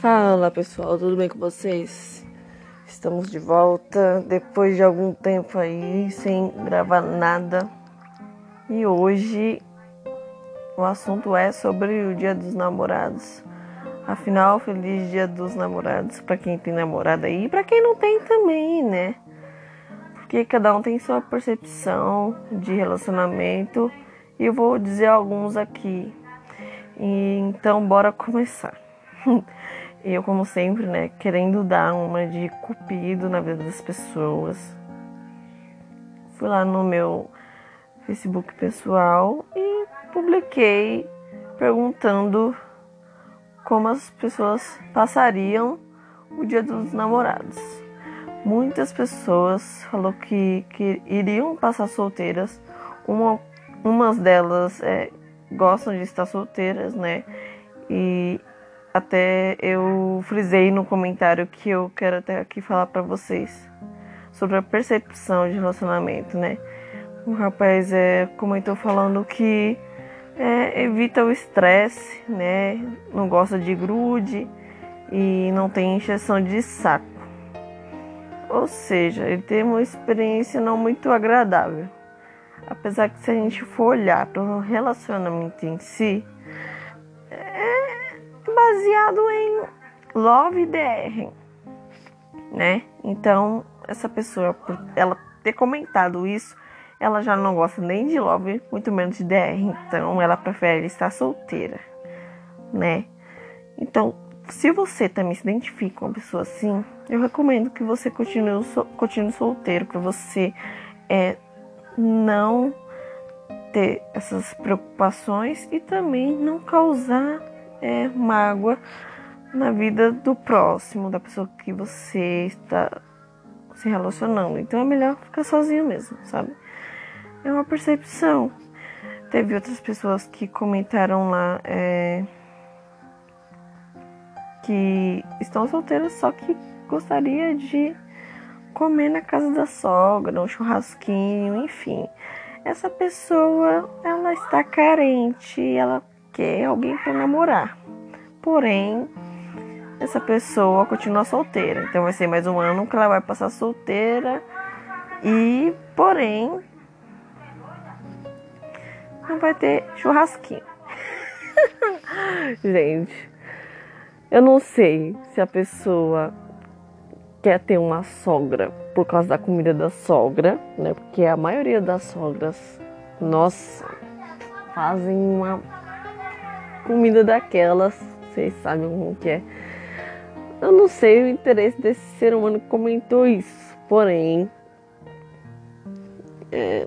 Fala pessoal, tudo bem com vocês? Estamos de volta depois de algum tempo aí sem gravar nada. E hoje o assunto é sobre o Dia dos Namorados. Afinal, feliz Dia dos Namorados para quem tem namorada aí e para quem não tem também, né? Porque cada um tem sua percepção de relacionamento e eu vou dizer alguns aqui. E, então, bora começar. eu, como sempre, né, querendo dar uma de cupido na vida das pessoas. Fui lá no meu Facebook pessoal e publiquei perguntando como as pessoas passariam o dia dos namorados. Muitas pessoas falou que, que iriam passar solteiras. Uma umas delas é, gostam de estar solteiras, né? E até eu frisei no comentário que eu quero até aqui falar para vocês sobre a percepção de relacionamento, né? O rapaz é, comentou falando que é, evita o estresse, né? Não gosta de grude e não tem injeção de saco. Ou seja, ele tem uma experiência não muito agradável. Apesar que se a gente for olhar para o relacionamento em si, baseado em love DR, né? Então, essa pessoa, por ela ter comentado isso, ela já não gosta nem de love, muito menos de DR, então ela prefere estar solteira, né? Então, se você também se identifica com uma pessoa assim, eu recomendo que você continue, continue solteiro, para você é, não ter essas preocupações e também não causar é, mágoa na vida do próximo, da pessoa que você está se relacionando. Então é melhor ficar sozinho mesmo, sabe? É uma percepção. Teve outras pessoas que comentaram lá é, que estão solteiras, só que gostaria de comer na casa da sogra, um churrasquinho, enfim. Essa pessoa, ela está carente, ela quer alguém para namorar. Porém, essa pessoa continua solteira. Então vai ser mais um ano que ela vai passar solteira e, porém, não vai ter churrasquinho. Gente, eu não sei se a pessoa quer ter uma sogra por causa da comida da sogra, né? Porque a maioria das sogras, nossa, fazem uma comida daquelas, vocês sabem como que é. Eu não sei o interesse desse ser humano que comentou isso, porém, é,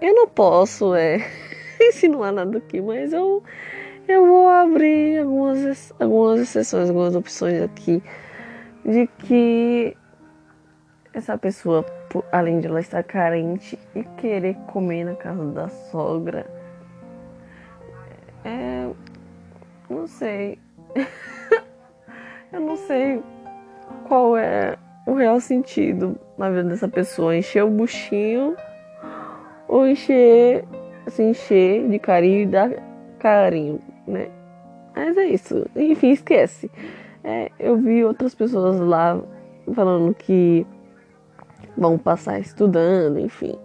eu não posso é, insinuar nada aqui, mas eu, eu vou abrir algumas, algumas exceções, algumas opções aqui de que essa pessoa, além de ela estar carente e querer comer na casa da sogra, é. Não sei. Eu não sei qual é o real sentido na vida dessa pessoa. Encher o buchinho ou encher, se encher de carinho e dar carinho, né? Mas é isso. Enfim, esquece. É, eu vi outras pessoas lá falando que vão passar estudando, enfim.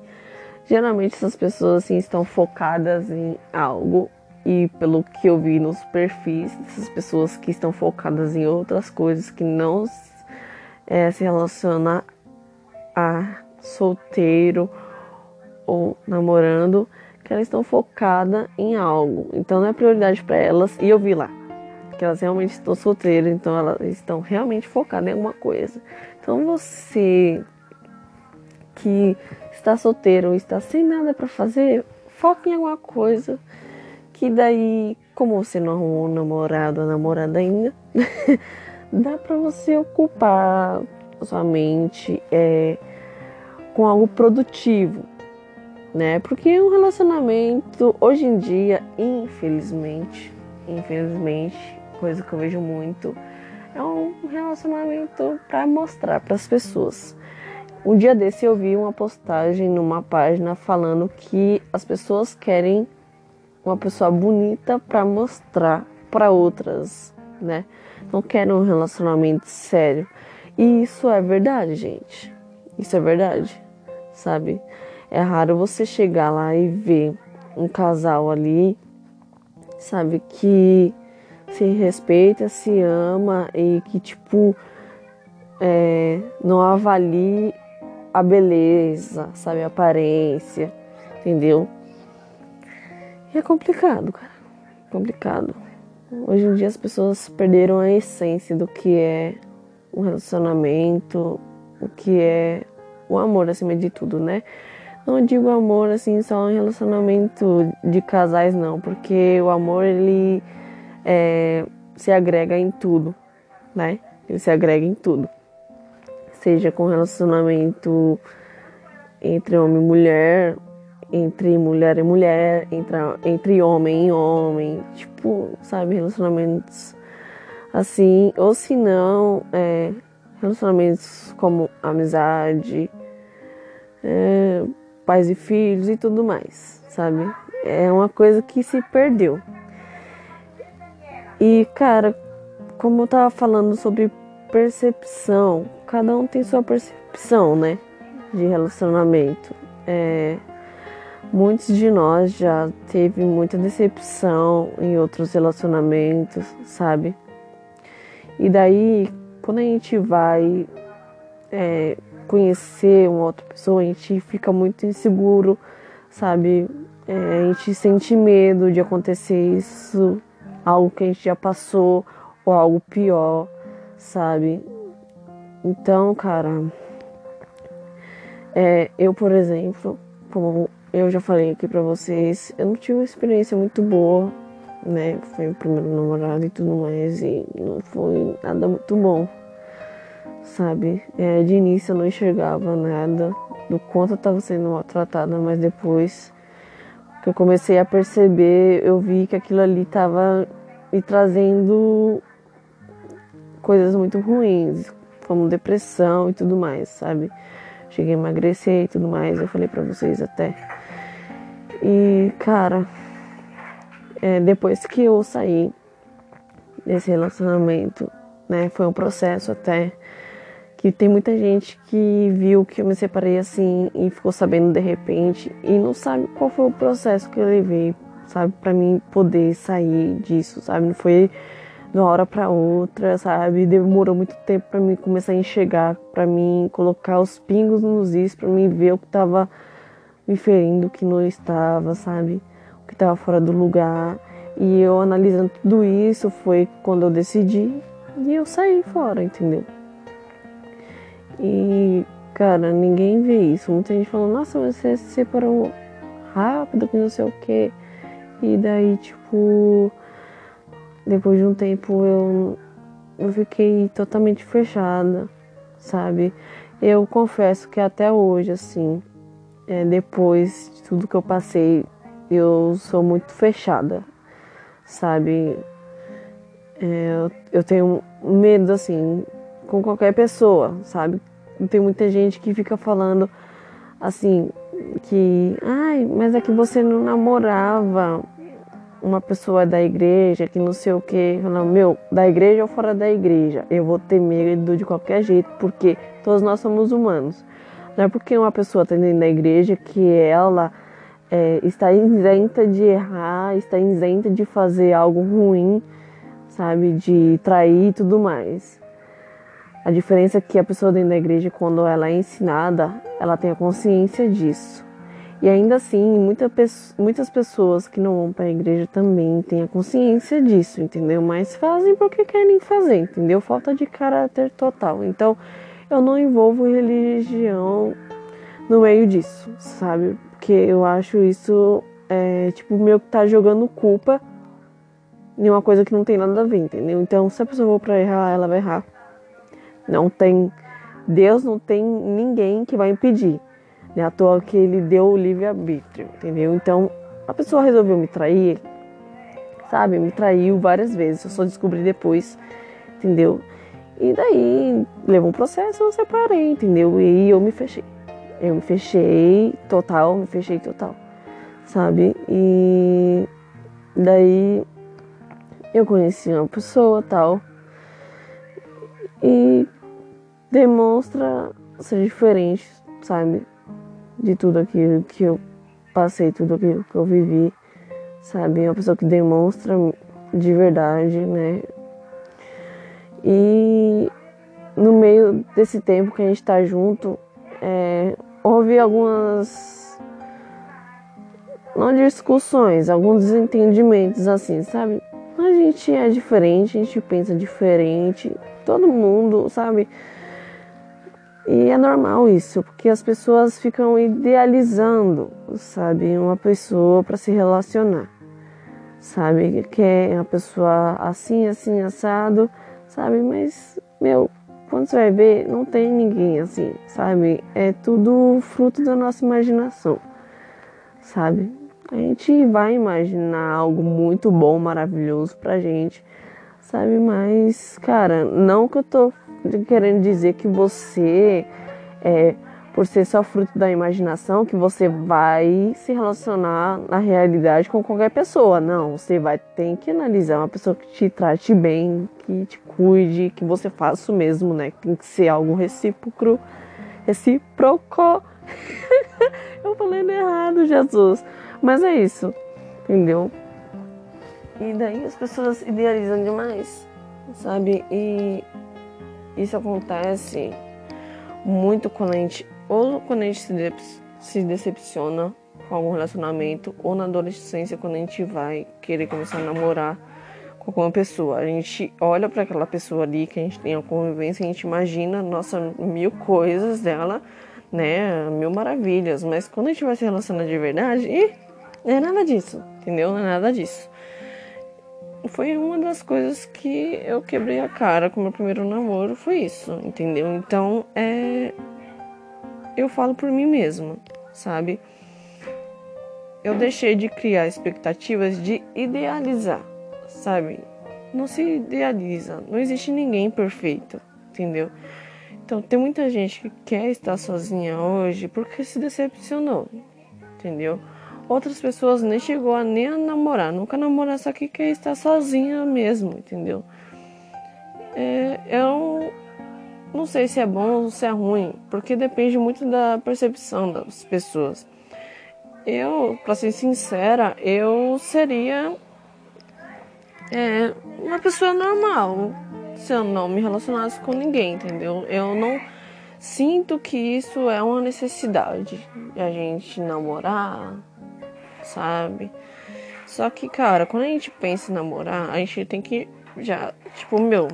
Geralmente essas pessoas assim estão focadas em algo e pelo que eu vi nos perfis dessas pessoas que estão focadas em outras coisas que não é, se relaciona a solteiro ou namorando, que elas estão focadas em algo. Então não é prioridade para elas. E eu vi lá que elas realmente estão solteiras, então elas estão realmente focadas em alguma coisa. Então você que está solteiro ou está sem nada para fazer, foque em alguma coisa que daí, como você não arrumou um namorado ou namorada ainda, dá para você ocupar sua mente é, com algo produtivo, né? Porque um relacionamento hoje em dia, infelizmente, infelizmente, coisa que eu vejo muito, é um relacionamento para mostrar para as pessoas. Um dia desse eu vi uma postagem numa página falando que as pessoas querem uma pessoa bonita para mostrar para outras né? Não quero um relacionamento sério. E isso é verdade, gente. Isso é verdade, sabe? É raro você chegar lá e ver um casal ali, sabe, que se respeita, se ama e que, tipo, é, não avalie a beleza, sabe, a aparência, entendeu? É complicado, cara. Complicado. Hoje em dia as pessoas perderam a essência do que é um relacionamento, o que é o amor acima de tudo, né? Não digo amor assim só em relacionamento de casais não, porque o amor ele é, se agrega em tudo, né? Ele se agrega em tudo. Seja com relacionamento entre homem e mulher, entre mulher e mulher, entre, entre homem e homem, tipo, sabe, relacionamentos assim, ou se não, é, relacionamentos como amizade, é, pais e filhos e tudo mais, sabe? É uma coisa que se perdeu. E, cara, como eu tava falando sobre percepção, cada um tem sua percepção, né? De relacionamento. É, muitos de nós já teve muita decepção em outros relacionamentos, sabe? E daí, quando a gente vai é, conhecer uma outra pessoa, a gente fica muito inseguro, sabe? É, a gente sente medo de acontecer isso algo que a gente já passou ou algo pior, sabe? Então, cara, é, eu, por exemplo, como eu já falei aqui pra vocês, eu não tive uma experiência muito boa, né? Foi o primeiro namorado e tudo mais, e não foi nada muito bom, sabe? É, de início eu não enxergava nada do quanto eu tava sendo maltratada, mas depois que eu comecei a perceber, eu vi que aquilo ali estava me trazendo coisas muito ruins, como depressão e tudo mais, sabe? Cheguei a emagrecer e tudo mais, eu falei para vocês até. E, cara, é, depois que eu saí desse relacionamento, né, foi um processo até que tem muita gente que viu que eu me separei assim e ficou sabendo de repente e não sabe qual foi o processo que eu levei, sabe, para mim poder sair disso, sabe? Não foi de uma hora para outra, sabe? Demorou muito tempo para mim começar a enxergar, para mim colocar os pingos nos is, para mim ver o que tava me ferindo, que não estava, sabe? O que estava fora do lugar. E eu analisando tudo isso foi quando eu decidi e eu saí fora, entendeu? E, cara, ninguém vê isso. Muita gente falou, nossa, você se separou rápido, que não sei o quê. E daí, tipo, depois de um tempo eu, eu fiquei totalmente fechada, sabe? Eu confesso que até hoje, assim, é, depois de tudo que eu passei, eu sou muito fechada, sabe? É, eu, eu tenho medo, assim, com qualquer pessoa, sabe? Tem muita gente que fica falando assim que, ai, mas é que você não namorava uma pessoa da igreja, que não sei o que, não, meu, da igreja ou fora da igreja, eu vou ter medo de qualquer jeito, porque todos nós somos humanos. Não é porque uma pessoa está dentro da igreja que ela é, está isenta de errar, está isenta de fazer algo ruim, sabe, de trair e tudo mais. A diferença é que a pessoa dentro da igreja, quando ela é ensinada, ela tem a consciência disso. E ainda assim, muita, muitas pessoas que não vão para a igreja também têm a consciência disso, entendeu? Mas fazem porque querem fazer, entendeu? Falta de caráter total. Então, eu não envolvo religião no meio disso, sabe? Porque eu acho isso, é, tipo, meio que tá jogando culpa em uma coisa que não tem nada a ver, entendeu? Então, se a pessoa for para errar, ela vai errar não tem Deus não tem ninguém que vai impedir. Né? À toa que ele deu o livre-arbítrio, entendeu? Então, a pessoa resolveu me trair, sabe? Me traiu várias vezes, eu só descobri depois, entendeu? E daí levou um processo, eu separei, entendeu? E eu me fechei. Eu me fechei total, me fechei total, sabe? E daí eu conheci uma pessoa tal e demonstra ser diferente, sabe? De tudo aquilo que eu passei, tudo aquilo que eu vivi, sabe? Uma pessoa que demonstra de verdade, né? E no meio desse tempo que a gente tá junto, é, houve algumas não discussões, alguns desentendimentos assim, sabe? A gente é diferente, a gente pensa diferente, todo mundo, sabe? E é normal isso, porque as pessoas ficam idealizando, sabe, uma pessoa para se relacionar. Sabe, que é uma pessoa assim, assim, assado, sabe? Mas, meu, quando você vai ver, não tem ninguém assim, sabe? É tudo fruto da nossa imaginação, sabe? A gente vai imaginar algo muito bom, maravilhoso pra gente, sabe? Mas, cara, não que eu tô querendo dizer que você, é, por ser só fruto da imaginação, que você vai se relacionar na realidade com qualquer pessoa. Não, você vai ter que analisar uma pessoa que te trate bem, que te cuide, que você faça o mesmo, né? Tem que ser algo recíproco. Recíproco. eu falei errado, Jesus. Mas é isso, entendeu? E daí as pessoas idealizam demais, sabe? E isso acontece muito quando a gente, ou quando a gente se, de, se decepciona com algum relacionamento, ou na adolescência quando a gente vai querer começar a namorar com alguma pessoa. A gente olha para aquela pessoa ali que a gente tem a convivência, a gente imagina, nossa, mil coisas dela, né? Mil maravilhas. Mas quando a gente vai se relacionar de verdade, ih, não é nada disso, entendeu? Não é nada disso. Foi uma das coisas que eu quebrei a cara com meu primeiro namoro, foi isso, entendeu? Então, é. Eu falo por mim mesma, sabe? Eu deixei de criar expectativas de idealizar, sabe? Não se idealiza, não existe ninguém perfeito, entendeu? Então, tem muita gente que quer estar sozinha hoje porque se decepcionou, entendeu? Outras pessoas nem chegou a nem a namorar, nunca namorar, só que quer estar sozinha mesmo, entendeu? É, eu não sei se é bom ou se é ruim, porque depende muito da percepção das pessoas. Eu, para ser sincera, eu seria é, uma pessoa normal se eu não me relacionasse com ninguém, entendeu? Eu não sinto que isso é uma necessidade de a gente namorar, sabe? Só que, cara, quando a gente pensa em namorar, a gente tem que já, tipo, meu,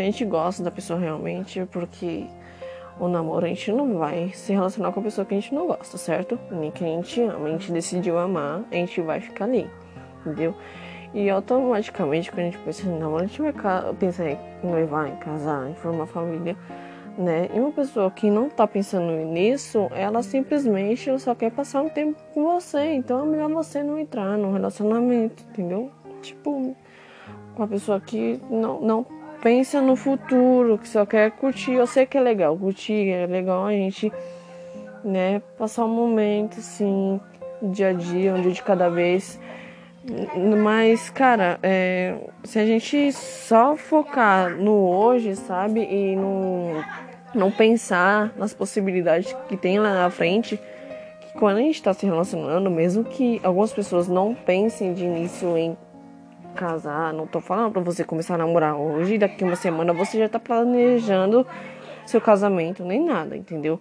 se a gente gosta da pessoa realmente, porque o namoro a gente não vai se relacionar com a pessoa que a gente não gosta, certo? Nem que a gente ama, a gente decidiu amar, a gente vai ficar ali, entendeu? E automaticamente, quando a gente pensa em namoro, a gente vai pensar em noivar, em casar, em formar família né? E uma pessoa que não tá pensando nisso, ela simplesmente só quer passar um tempo com você. Então é melhor você não entrar num relacionamento, entendeu? Tipo, uma pessoa que não, não pensa no futuro, que só quer curtir. Eu sei que é legal curtir, é legal a gente, né, passar um momento assim, dia a dia, um dia de cada vez. Mas, cara, é, se a gente só focar no hoje, sabe? E no, não pensar nas possibilidades que tem lá na frente, que quando a gente está se relacionando, mesmo que algumas pessoas não pensem de início em casar, não tô falando para você começar a namorar hoje, daqui uma semana você já tá planejando seu casamento, nem nada, entendeu?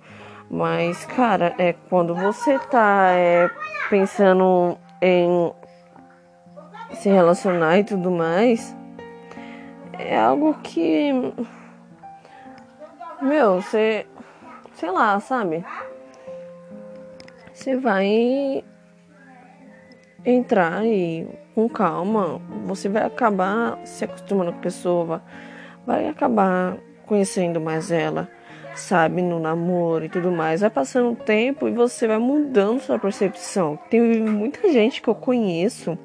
Mas, cara, é quando você tá é, pensando em se relacionar e tudo mais, é algo que. Meu, você. Sei lá, sabe? Você vai entrar e com calma, você vai acabar se acostumando com a pessoa, vai acabar conhecendo mais ela, sabe, no namoro e tudo mais. Vai passando o tempo e você vai mudando sua percepção. Tem muita gente que eu conheço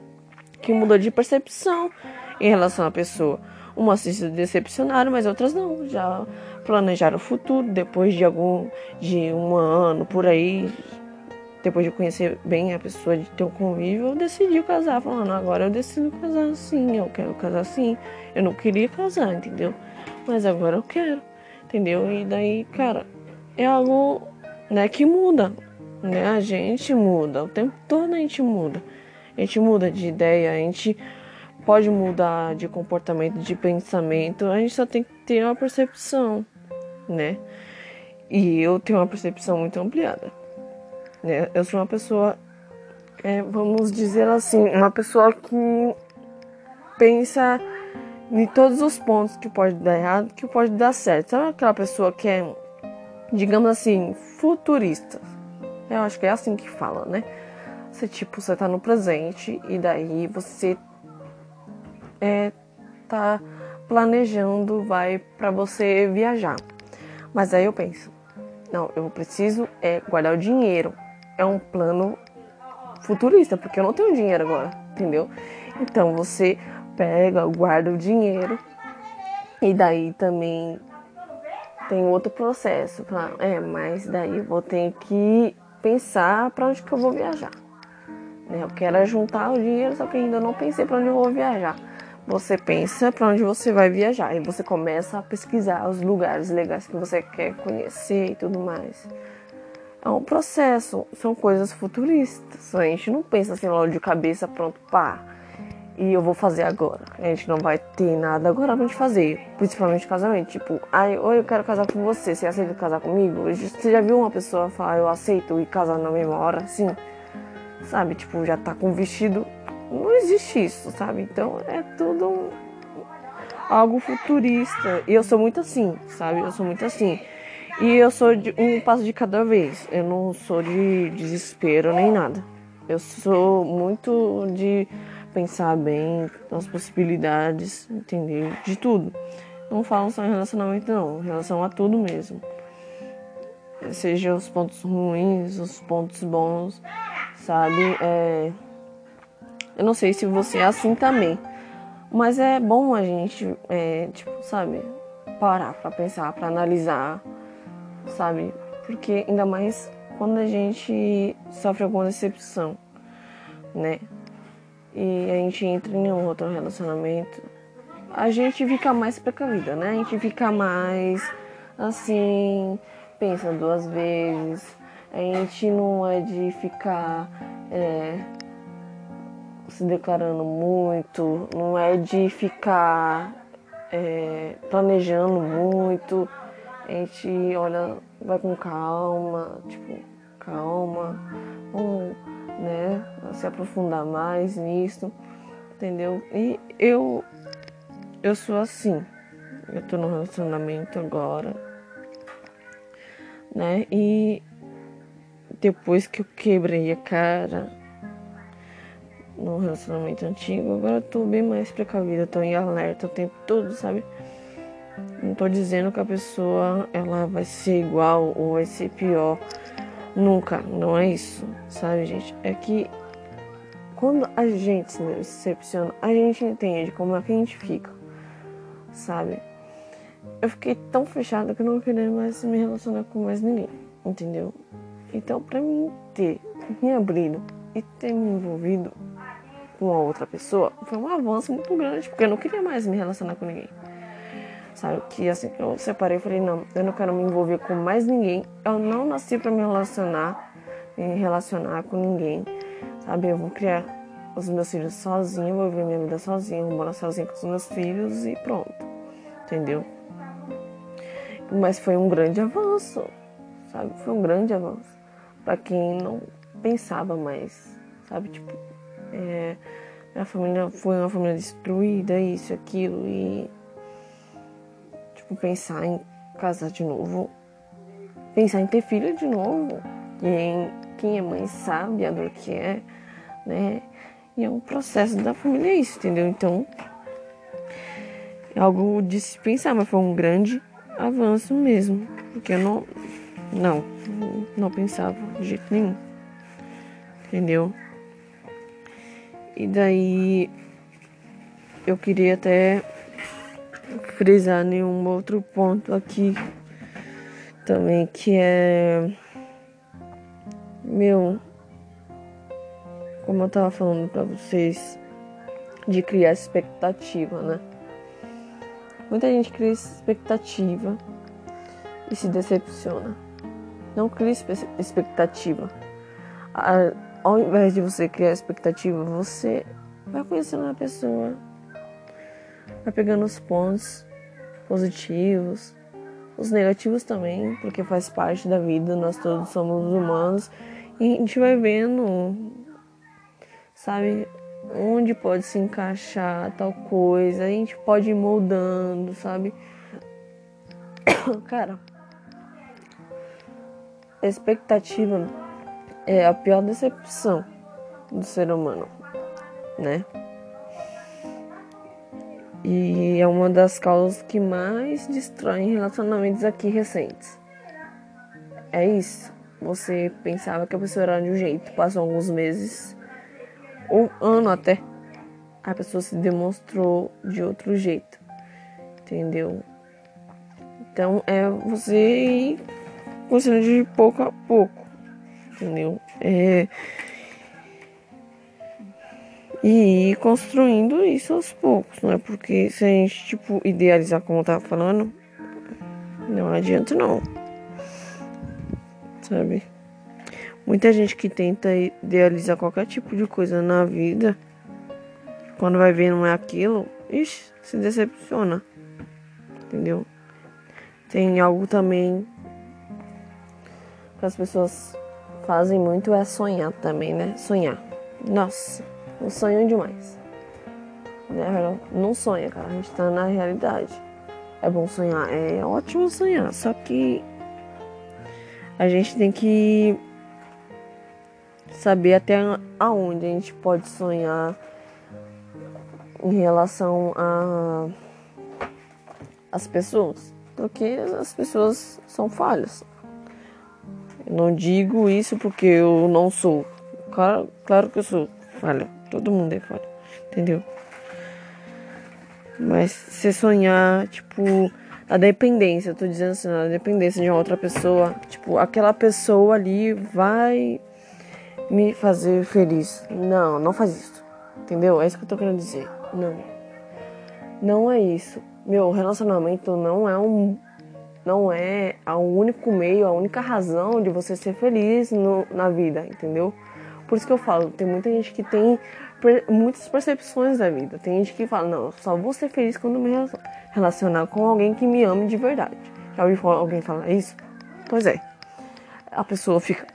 que mudou de percepção em relação à pessoa. Umas se decepcionaram, mas outras não. Já planejaram o futuro depois de algum de um ano por aí depois de conhecer bem a pessoa, de ter um convívio, eu decidi casar, falando, agora eu decido casar assim, eu quero casar assim. Eu não queria casar, entendeu? Mas agora eu quero, entendeu? E daí, cara, é algo né, que muda, né? A gente muda, o tempo todo a gente muda. A gente muda de ideia, a gente pode mudar de comportamento, de pensamento, a gente só tem que ter uma percepção, né? E eu tenho uma percepção muito ampliada. Né? Eu sou uma pessoa, é, vamos dizer assim, uma pessoa que pensa em todos os pontos que pode dar errado, que pode dar certo. Sabe aquela pessoa que é, digamos assim, futurista? Eu acho que é assim que fala, né? Você tipo, você tá no presente e daí você é, tá planejando, vai para você viajar. Mas aí eu penso, não, eu preciso é guardar o dinheiro. É um plano futurista, porque eu não tenho dinheiro agora, entendeu? Então você pega, guarda o dinheiro e daí também tem outro processo. É, mas daí eu vou ter que pensar para onde que eu vou viajar. Né? Eu quero juntar o dinheiro, só que ainda não pensei para onde eu vou viajar você pensa para onde você vai viajar e você começa a pesquisar os lugares legais que você quer conhecer e tudo mais. É um processo, são coisas futuristas. A gente não pensa assim logo de cabeça, pronto, pá, e eu vou fazer agora. A gente não vai ter nada agora pra gente fazer, principalmente casamento. Tipo, ai, oi, eu quero casar com você, você aceita casar comigo? Você já viu uma pessoa falar, eu aceito e casar na mesma hora, assim? Sabe, tipo, já tá com vestido não existe isso, sabe? Então é tudo algo futurista. E eu sou muito assim, sabe? Eu sou muito assim. E eu sou de um passo de cada vez. Eu não sou de desespero nem nada. Eu sou muito de pensar bem nas possibilidades, entender de tudo. Não falo só em relacionamento, não. Em relação a tudo mesmo. Seja os pontos ruins, os pontos bons, sabe? É, eu não sei se você é assim também. Mas é bom a gente, é, tipo, sabe, parar pra pensar, pra analisar, sabe? Porque ainda mais quando a gente sofre alguma decepção, né? E a gente entra em um outro relacionamento, a gente fica mais precavida, né? A gente fica mais assim, pensa duas vezes. A gente não é de ficar é, se declarando muito, não é de ficar é, planejando muito. A gente olha, vai com calma, tipo, calma, vamos né, se aprofundar mais nisso, entendeu? E eu, eu sou assim, eu tô no relacionamento agora, né? E depois que eu quebrei a cara, no relacionamento antigo, agora eu tô bem mais precavida, tô em alerta o tempo todo, sabe? Não tô dizendo que a pessoa ela vai ser igual ou vai ser pior. Nunca, não é isso, sabe, gente? É que quando a gente se decepciona, a gente entende como é que a gente fica, sabe? Eu fiquei tão fechada que eu não queria mais me relacionar com mais ninguém, entendeu? Então, pra mim ter me abrido e ter me envolvido com a outra pessoa foi um avanço muito grande, porque eu não queria mais me relacionar com ninguém. Sabe? Que assim que eu separei, eu falei: não, eu não quero me envolver com mais ninguém. Eu não nasci para me relacionar, me relacionar com ninguém. Sabe? Eu vou criar os meus filhos sozinha, vou viver minha vida sozinha, vou morar sozinha com os meus filhos e pronto. Entendeu? Mas foi um grande avanço, sabe? Foi um grande avanço para quem não pensava mais, sabe? Tipo, é, minha família foi uma família destruída, isso, aquilo, e tipo, pensar em casar de novo, pensar em ter filho de novo. Quem, quem é mãe sabe a dor que é, né? E é um processo da família é isso, entendeu? Então, é algo de se pensar, mas foi um grande avanço mesmo. Porque eu não. Não, não pensava de jeito nenhum. Entendeu? E daí eu queria até frisar nenhum outro ponto aqui também que é meu como eu tava falando pra vocês, de criar expectativa, né? Muita gente cria expectativa e se decepciona. Não crie expectativa. Ao invés de você criar expectativa, você vai conhecendo a pessoa, vai pegando os pontos positivos, os negativos também, porque faz parte da vida, nós todos somos humanos e a gente vai vendo, sabe, onde pode se encaixar tal coisa, a gente pode ir moldando, sabe? Cara, expectativa é a pior decepção do ser humano, né? E é uma das causas que mais destroem relacionamentos aqui recentes. É isso. Você pensava que a pessoa era de um jeito, passou alguns meses, um ano até, a pessoa se demonstrou de outro jeito. Entendeu? Então é você ir de pouco a pouco. Entendeu? É e ir construindo isso aos poucos, não é? Porque se a gente, tipo, idealizar como eu tava falando, não adianta não. Sabe? Muita gente que tenta idealizar qualquer tipo de coisa na vida, quando vai ver não é aquilo, ixi, se decepciona. Entendeu? Tem algo também que as pessoas fazem muito é sonhar também, né? Sonhar. Nossa não sonham demais. Né? Não sonha, cara. A gente tá na realidade. É bom sonhar, é ótimo sonhar. Só que a gente tem que saber até aonde a gente pode sonhar em relação a as pessoas, porque as pessoas são falhas. Eu não digo isso porque eu não sou. Claro, claro que eu sou falha. Todo mundo é foda, entendeu? Mas se sonhar, tipo, a dependência, eu tô dizendo assim, a dependência de uma outra pessoa, tipo, aquela pessoa ali vai me fazer feliz. Não, não faz isso. Entendeu? É isso que eu tô querendo dizer. Não. Não é isso. Meu relacionamento não é um não é o único meio, a única razão de você ser feliz no, na vida, entendeu? Por isso que eu falo, tem muita gente que tem muitas percepções da vida. Tem gente que fala, não, só vou ser feliz quando me relacionar com alguém que me ame de verdade. Já ouviu alguém falar isso? Pois é. A pessoa fica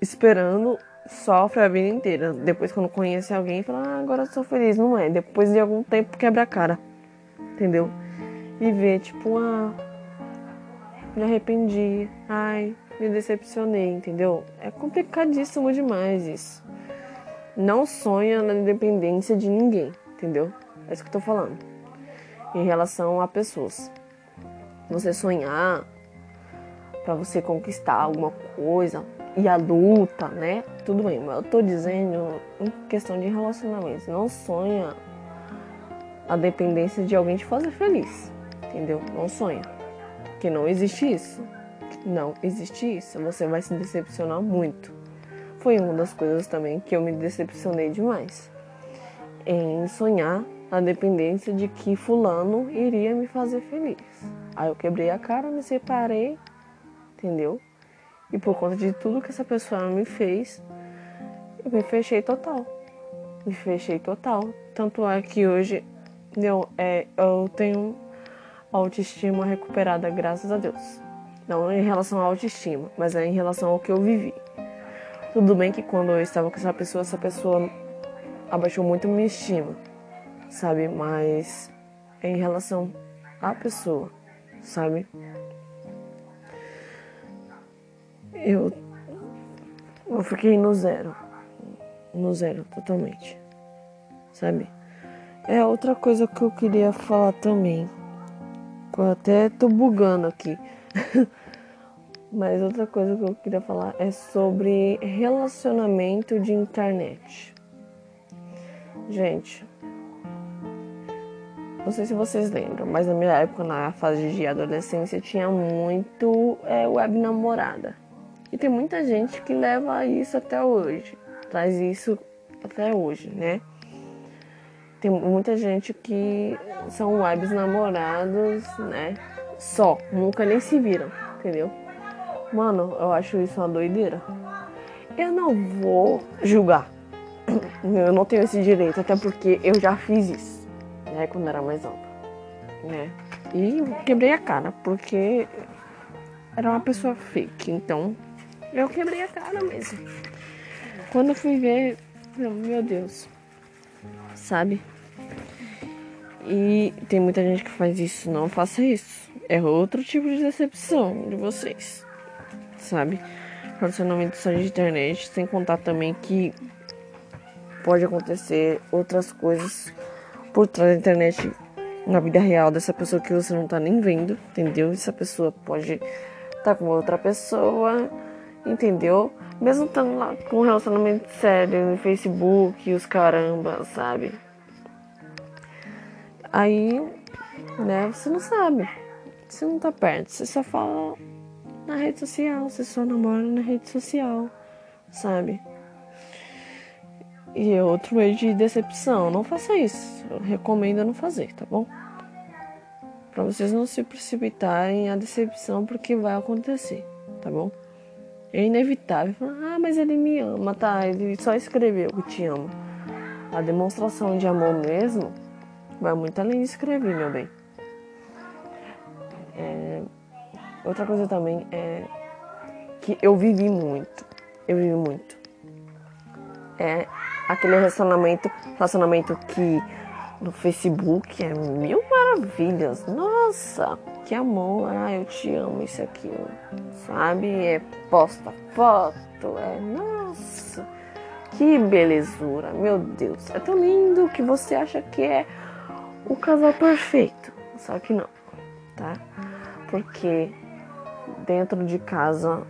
esperando, sofre a vida inteira. Depois, quando conhece alguém, fala, ah, agora sou feliz. Não é. Depois de algum tempo, quebra a cara. Entendeu? E vê, tipo, ah, me arrependi. Ai, me decepcionei, entendeu? É complicadíssimo demais isso não sonha na independência de ninguém, entendeu? É isso que eu tô falando. Em relação a pessoas. Você sonhar para você conquistar alguma coisa e a luta, né? Tudo bem, mas eu tô dizendo em questão de relacionamentos. Não sonha a dependência de alguém te fazer feliz, entendeu? Não sonha. Que não existe isso. Não existe isso. Você vai se decepcionar muito foi uma das coisas também que eu me decepcionei demais. Em sonhar a dependência de que fulano iria me fazer feliz. Aí eu quebrei a cara, me separei, entendeu? E por conta de tudo que essa pessoa me fez, eu me fechei total. Me fechei total. Tanto é que hoje eu, é, eu tenho autoestima recuperada, graças a Deus. Não em relação à autoestima, mas é em relação ao que eu vivi. Tudo bem que quando eu estava com essa pessoa, essa pessoa abaixou muito minha estima, sabe? Mas em relação à pessoa, sabe? Eu, eu fiquei no zero. No zero, totalmente. Sabe? É outra coisa que eu queria falar também. Eu até tô bugando aqui. Mas outra coisa que eu queria falar é sobre relacionamento de internet. Gente, não sei se vocês lembram, mas na minha época, na fase de adolescência, tinha muito é, web namorada. E tem muita gente que leva isso até hoje. Traz isso até hoje, né? Tem muita gente que são webs namorados, né? Só, nunca nem se viram, entendeu? Mano, eu acho isso uma doideira. Eu não vou julgar. Eu não tenho esse direito, até porque eu já fiz isso, né? Quando era mais nova, né? E quebrei a cara, porque era uma pessoa fake, então eu quebrei a cara mesmo. Quando eu fui ver, meu Deus, sabe? E tem muita gente que faz isso, não faça isso. É outro tipo de decepção de vocês, sabe? Relacionamento só de internet, sem contar também que pode acontecer outras coisas por trás da internet na vida real dessa pessoa que você não tá nem vendo, entendeu? Essa pessoa pode estar tá com outra pessoa entendeu? Mesmo estando lá com um relacionamento sério no Facebook, os caramba, sabe? Aí, né, você não sabe. Você não tá perto, você só fala na rede social, você só namora na rede social, sabe? E é outro meio de decepção, não faça isso. Eu recomendo não fazer, tá bom? Pra vocês não se precipitarem a decepção porque vai acontecer, tá bom? É inevitável. Ah, mas ele me ama, tá? Ele só escreveu que te ama. A demonstração de amor mesmo vai muito além de escrever, meu bem. Outra coisa também é que eu vivi muito. Eu vivi muito. É aquele relacionamento, relacionamento que no Facebook é mil maravilhas. Nossa, que amor. Ah, eu te amo, isso aqui. Sabe? É posta foto. É nossa, que belezura. Meu Deus, é tão lindo que você acha que é o casal perfeito. Só que não, tá? Porque dentro de casa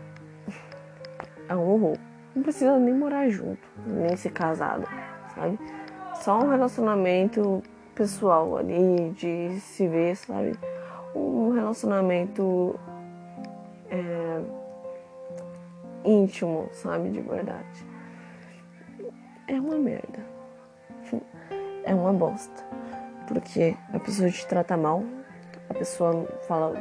é um horror. Não precisa nem morar junto, nem ser casado, sabe? só um relacionamento pessoal ali, de se ver, sabe? Um relacionamento é, íntimo, sabe? De verdade. É uma merda. É uma bosta. Porque a pessoa te trata mal, a pessoa fala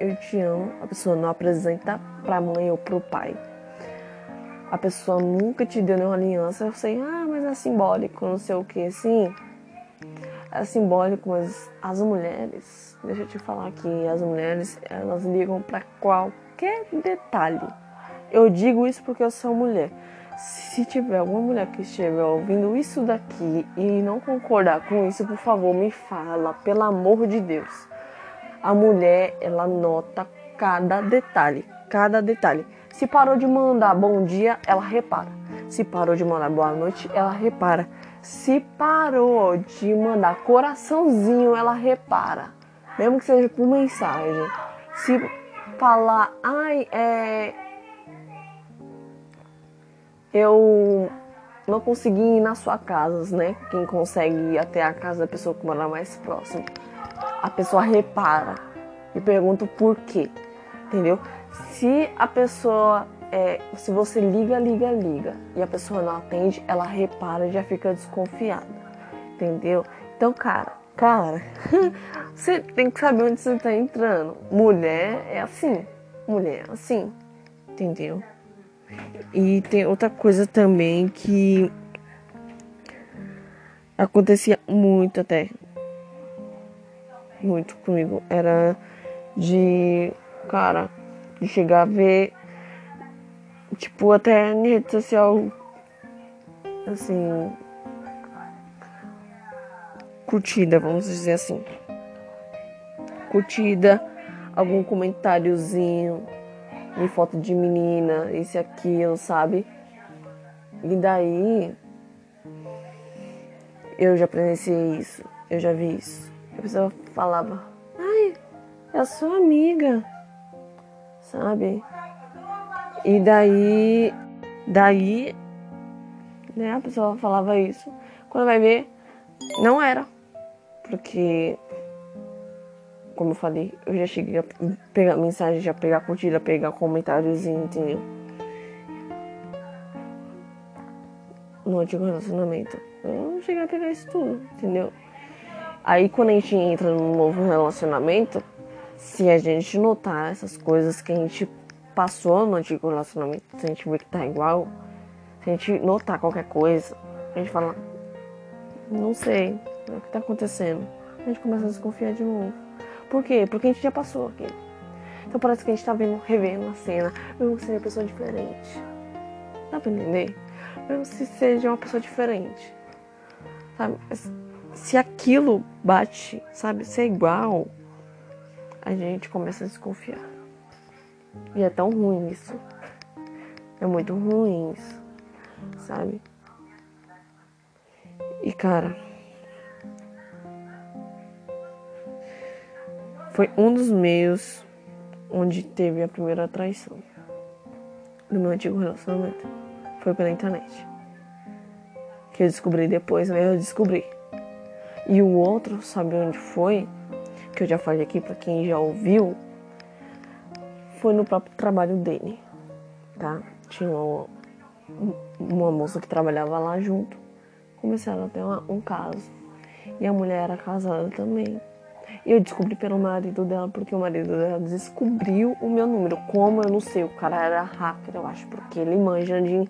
eu te amo, a pessoa não apresenta pra mãe ou pro pai a pessoa nunca te deu nenhuma aliança, eu sei, ah, mas é simbólico, não sei o que, sim. É simbólico, mas as mulheres, deixa eu te falar que as mulheres, elas ligam para qualquer detalhe. Eu digo isso porque eu sou mulher. Se tiver alguma mulher que estiver ouvindo isso daqui e não concordar com isso, por favor, me fala, pelo amor de Deus. A mulher, ela nota cada detalhe, cada detalhe. Se parou de mandar bom dia, ela repara. Se parou de mandar boa noite, ela repara. Se parou de mandar coraçãozinho, ela repara. Mesmo que seja por mensagem. Se falar, ai, é. Eu não consegui ir na sua casa, né? Quem consegue ir até a casa da pessoa que mora mais próximo. A pessoa repara e pergunta por quê. Entendeu? Se a pessoa, é, se você liga, liga, liga e a pessoa não atende, ela repara e já fica desconfiada, entendeu? Então, cara, cara, você tem que saber onde você tá entrando. Mulher é assim, mulher é assim, entendeu? E tem outra coisa também que acontecia muito até muito comigo era de cara de chegar a ver, tipo, até em rede social, assim, curtida, vamos dizer assim. Curtida, algum comentáriozinho, em foto de menina, esse aquilo, sabe? E daí eu já presenciei isso, eu já vi isso. A pessoa falava, ai, é a sua amiga sabe? E daí, daí, né, a pessoa falava isso. Quando vai ver, não era. Porque, como eu falei, eu já cheguei a pegar mensagem, já pegar curtida, pegar comentáriozinho, entendeu? no antigo relacionamento. Eu não cheguei a pegar isso tudo, entendeu? Aí quando a gente entra num novo relacionamento, se a gente notar essas coisas que a gente passou no antigo relacionamento, se a gente vê que tá igual, se a gente notar qualquer coisa, a gente fala, não sei o que tá acontecendo. A gente começa a desconfiar de novo. Por quê? Porque a gente já passou aquilo. Então parece que a gente tá vendo, revendo a cena, mesmo que seja uma pessoa diferente. Dá pra entender? Mesmo se seja uma pessoa diferente. Sabe? Se aquilo bate, sabe, se é igual, a gente começa a desconfiar. E é tão ruim isso. É muito ruim isso. Sabe? E cara. Foi um dos meios onde teve a primeira traição do meu antigo relacionamento. Foi pela internet. Que eu descobri depois, mas eu descobri. E o outro, sabe onde foi? Que eu já falei aqui para quem já ouviu. Foi no próprio trabalho dele, tá? Tinha uma, uma moça que trabalhava lá junto. Começaram a ter uma, um caso. E a mulher era casada também. E eu descobri pelo marido dela, porque o marido dela descobriu o meu número. Como eu não sei, o cara era hacker, eu acho, porque ele manja de,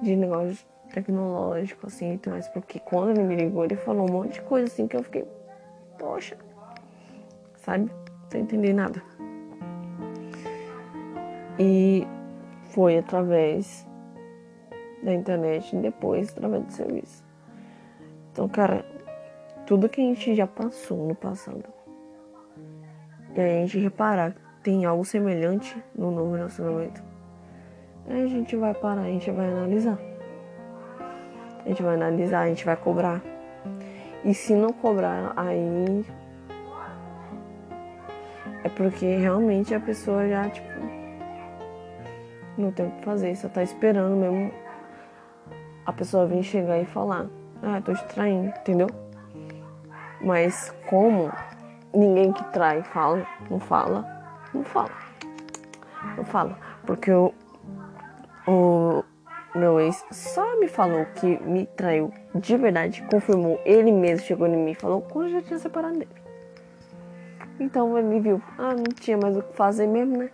de negócio tecnológico, assim, então, mas porque quando ele me ligou, ele falou um monte de coisa assim que eu fiquei, poxa, sabe? Não entendi nada. E foi através da internet e depois através do serviço. Então, cara, tudo que a gente já passou no passado. E a gente reparar que tem algo semelhante no novo relacionamento. Aí a gente vai parar, a gente vai analisar. A gente vai analisar, a gente vai cobrar. E se não cobrar, aí é porque realmente a pessoa já, tipo, não tem o que fazer, só tá esperando mesmo a pessoa vir chegar e falar, ah, tô te traindo, entendeu? Mas como ninguém que trai fala, não fala, não fala. Não fala. Porque o, o meu ex só me falou que me traiu de verdade, confirmou, ele mesmo chegou em mim e falou quando eu já tinha separado dele. Então ele viu, ah, não tinha mais o que fazer mesmo, né?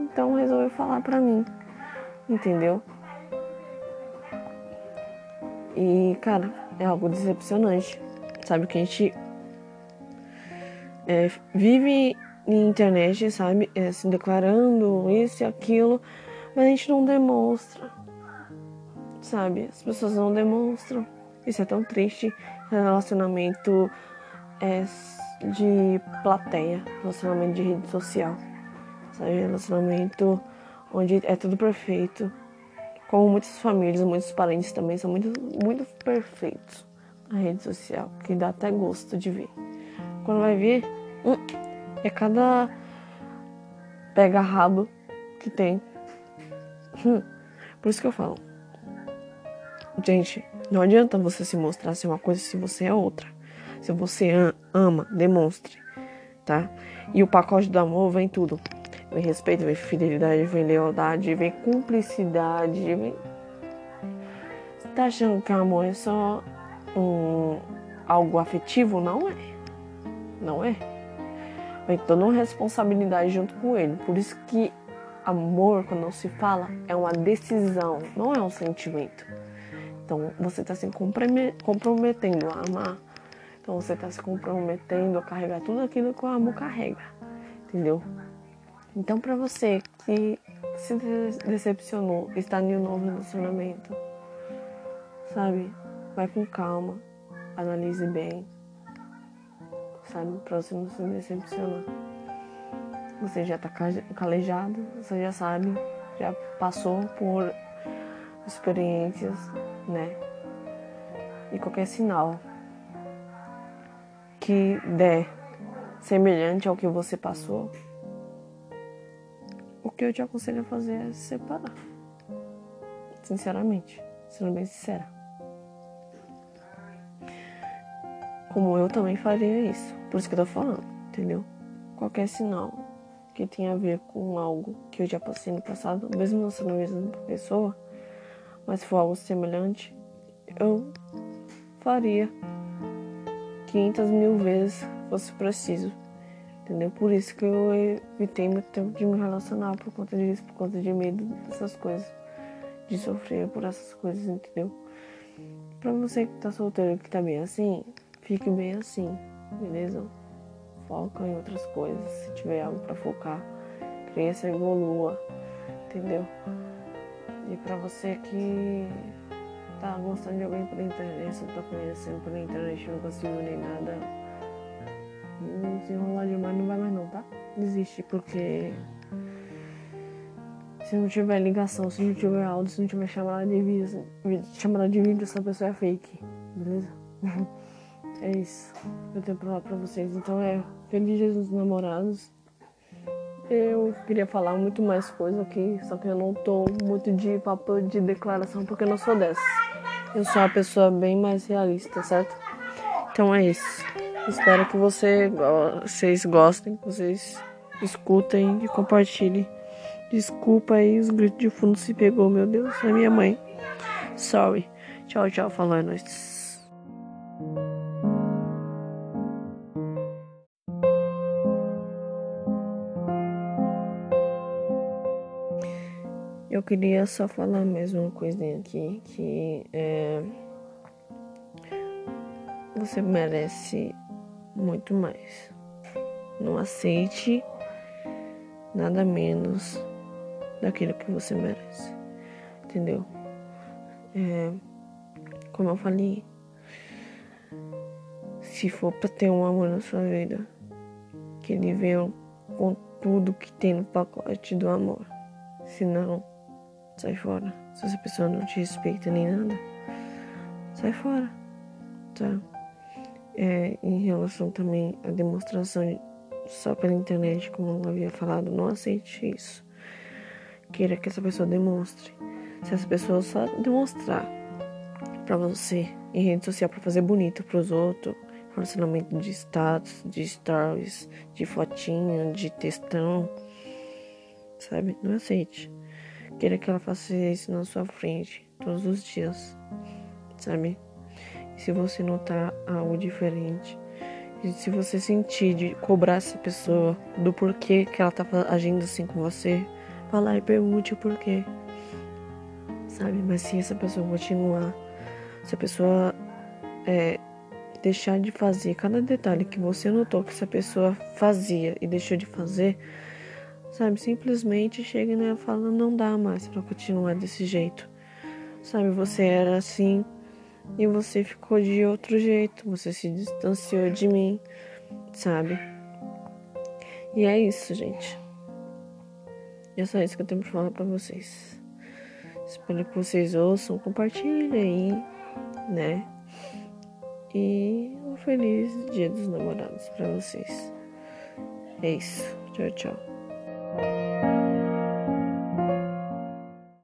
Então resolveu falar pra mim, entendeu? E, cara, é algo decepcionante. Sabe que a gente é, vive na internet, sabe? É, se declarando isso e aquilo, mas a gente não demonstra. Sabe? As pessoas não demonstram. Isso é tão triste. Relacionamento é de plateia, relacionamento de rede social. Sabe? Relacionamento onde é tudo perfeito. Como muitas famílias, muitos parentes também são muito, muito perfeitos na rede social, que dá até gosto de ver. Quando vai ver, hum, é cada pega rabo que tem. Hum, por isso que eu falo. Gente, não adianta você se mostrar ser uma coisa se você é outra. Se você ama, demonstre, tá? E o pacote do amor vem tudo. Vem respeito, vem fidelidade, vem lealdade, vem cumplicidade, vem. Tá achando que amor é só um, algo afetivo? Não é. Não é. Vem toda uma responsabilidade junto com ele. Por isso que amor, quando se fala, é uma decisão, não é um sentimento. Então você está se comprometendo a amar. Então você está se comprometendo a carregar tudo aquilo que o amor carrega. Entendeu? Então, para você que se decepcionou, está em um novo relacionamento, sabe? Vai com calma, analise bem, sabe? Para você não se decepcionar. Você já está calejado, você já sabe, já passou por experiências, né? E qualquer sinal que der semelhante ao que você passou, o que eu te aconselho a fazer é se separar. Sinceramente, sendo bem sincera. Como eu também faria isso. Por isso que eu tô falando, entendeu? Qualquer sinal que tenha a ver com algo que eu já passei no passado, mesmo não sendo a mesma pessoa, Mas for algo semelhante, eu faria 500 mil vezes fosse preciso. Entendeu? Por isso que eu evitei muito tempo de me relacionar por conta disso, por conta de medo dessas coisas. De sofrer por essas coisas, entendeu? Pra você que tá solteiro que tá bem assim, fique bem assim, beleza? Foca em outras coisas. Se tiver algo para focar, cresça, evolua, entendeu? E pra você que tá gostando de alguém pela internet, você tá conhecendo pela internet, não conseguiu nem nada, não se enrolar demais não vai mais não, tá? Desiste, porque se não tiver ligação, se não tiver áudio, se não tiver chamada de vídeo, chamada de vídeo, essa pessoa é fake, beleza? é isso eu tenho pra falar pra vocês. Então é Feliz Dia dos Namorados. Eu queria falar muito mais coisa aqui, só que eu não tô muito de papo de declaração porque eu não sou dessa. Eu sou uma pessoa bem mais realista, certo? Então é isso. Espero que você, vocês gostem, vocês escutem e compartilhem. Desculpa aí, os gritos de fundo se pegou, meu Deus, é minha mãe. Sorry. Tchau, tchau, falou, queria só falar mais uma coisinha aqui, que é, você merece muito mais. Não aceite nada menos daquilo que você merece. Entendeu? É, como eu falei, se for pra ter um amor na sua vida, que ele venha com tudo que tem no pacote do amor. Se não, sai fora. Se essa pessoa não te respeita nem nada, sai fora. Tá? É, em relação também à demonstração só pela internet, como eu havia falado, não aceite isso. Queira que essa pessoa demonstre. Se essa pessoa só demonstrar para você em rede social para fazer bonito para os outros, relacionamento de status, de stories, de fotinha, de textão, sabe? Não aceite. Queira que ela faça isso na sua frente todos os dias, sabe? E se você notar algo diferente, e se você sentir de cobrar essa pessoa do porquê que ela tá agindo assim com você, vá lá e pergunte o porquê. Sabe? Mas se essa pessoa continuar, se a pessoa é, deixar de fazer cada detalhe que você notou que essa pessoa fazia e deixou de fazer, sabe? Simplesmente chega e né, fala: não dá mais para continuar desse jeito. Sabe? Você era assim e você ficou de outro jeito, você se distanciou de mim, sabe? E é isso, gente. É só isso que eu tenho pra falar pra vocês. Espero que vocês ouçam, compartilhem aí, né? E um feliz dia dos namorados pra vocês. É isso. Tchau, tchau. Thank you.